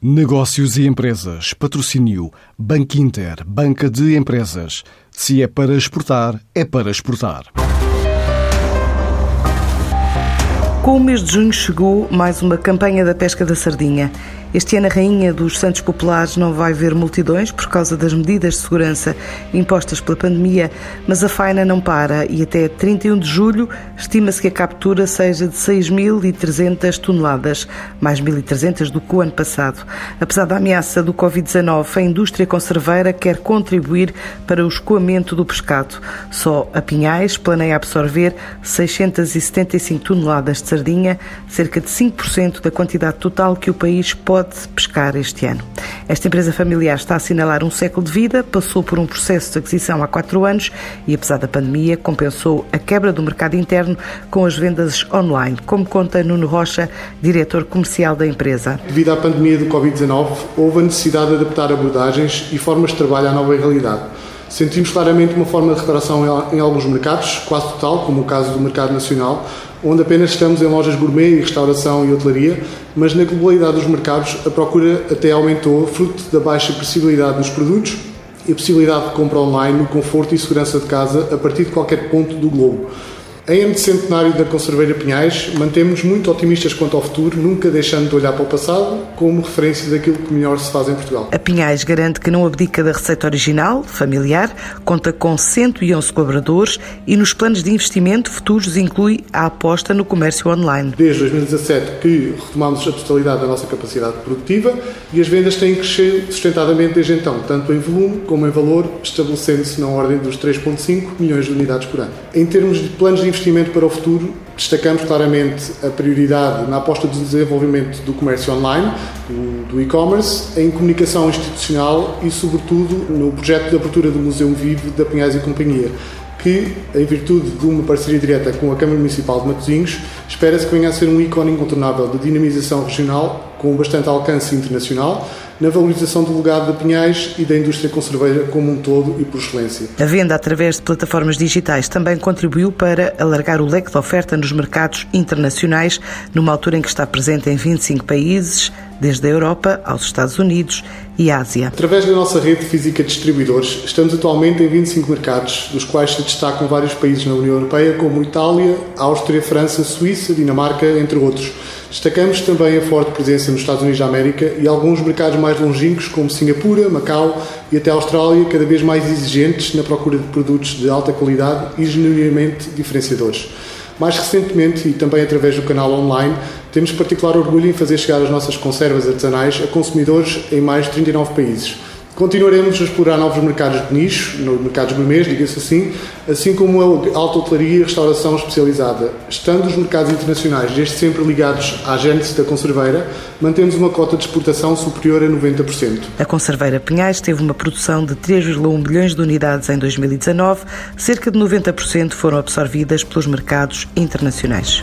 Negócios e empresas. Patrocínio. Banco Inter. Banca de empresas. Se é para exportar, é para exportar. Com o mês de junho chegou mais uma campanha da pesca da sardinha. Este ano a Rainha dos Santos Populares não vai ver multidões por causa das medidas de segurança impostas pela pandemia, mas a faina não para e até 31 de julho estima-se que a captura seja de 6.300 toneladas, mais 1.300 do que o ano passado. Apesar da ameaça do Covid-19, a indústria conserveira quer contribuir para o escoamento do pescado. Só a Pinhais planeia absorver 675 toneladas de sardinha, cerca de 5% da quantidade total que o país pode pode pescar este ano. Esta empresa familiar está a assinalar um século de vida, passou por um processo de aquisição há quatro anos e, apesar da pandemia, compensou a quebra do mercado interno com as vendas online, como conta Nuno Rocha, diretor comercial da empresa. Devido à pandemia do Covid-19, houve a necessidade de adaptar abordagens e formas de trabalho à nova realidade. Sentimos claramente uma forma de reparação em alguns mercados, quase total, como o caso do mercado nacional, onde apenas estamos em lojas gourmet e restauração e hotelaria, mas na globalidade dos mercados a procura até aumentou, fruto da baixa previsibilidade dos produtos e a possibilidade de compra online no conforto e segurança de casa a partir de qualquer ponto do globo. Em ano de centenário da Conserveira Pinhais, mantemos muito otimistas quanto ao futuro, nunca deixando de olhar para o passado como referência daquilo que melhor se faz em Portugal. A Pinhais garante que não abdica da receita original, familiar, conta com 111 colaboradores e nos planos de investimento futuros inclui a aposta no comércio online. Desde 2017 que retomamos a totalidade da nossa capacidade produtiva e as vendas têm crescido sustentadamente desde então, tanto em volume como em valor, estabelecendo-se na ordem dos 3,5 milhões de unidades por ano. Em termos de planos de investimento para o futuro, destacamos claramente a prioridade na aposta do desenvolvimento do comércio online, do e-commerce, em comunicação institucional e, sobretudo, no projeto de abertura do Museu Vivo da Pinhais e Companhia, que, em virtude de uma parceria direta com a Câmara Municipal de Matosinhos, espera-se que venha a ser um ícone incontornável de dinamização regional com bastante alcance internacional, na valorização do legado de Pinhais e da indústria conserveira como um todo e por excelência. A venda através de plataformas digitais também contribuiu para alargar o leque de oferta nos mercados internacionais, numa altura em que está presente em 25 países, desde a Europa aos Estados Unidos e Ásia. Através da nossa rede física de distribuidores, estamos atualmente em 25 mercados, dos quais se destacam vários países na União Europeia, como Itália, Áustria, França, Suíça, Dinamarca, entre outros. Destacamos também a forte presença nos Estados Unidos da América e alguns mercados mais longínquos, como Singapura, Macau e até a Austrália, cada vez mais exigentes na procura de produtos de alta qualidade e genuinamente diferenciadores. Mais recentemente, e também através do canal online, temos particular orgulho em fazer chegar as nossas conservas artesanais a consumidores em mais de 39 países. Continuaremos a explorar novos mercados de nicho, mercados gourmet, diga-se assim, assim como a alta hotelaria e restauração especializada. Estando os mercados internacionais desde sempre ligados à gênese da conserveira, mantemos uma cota de exportação superior a 90%. A conserveira Pinhais teve uma produção de 3,1 milhões de unidades em 2019, cerca de 90% foram absorvidas pelos mercados internacionais.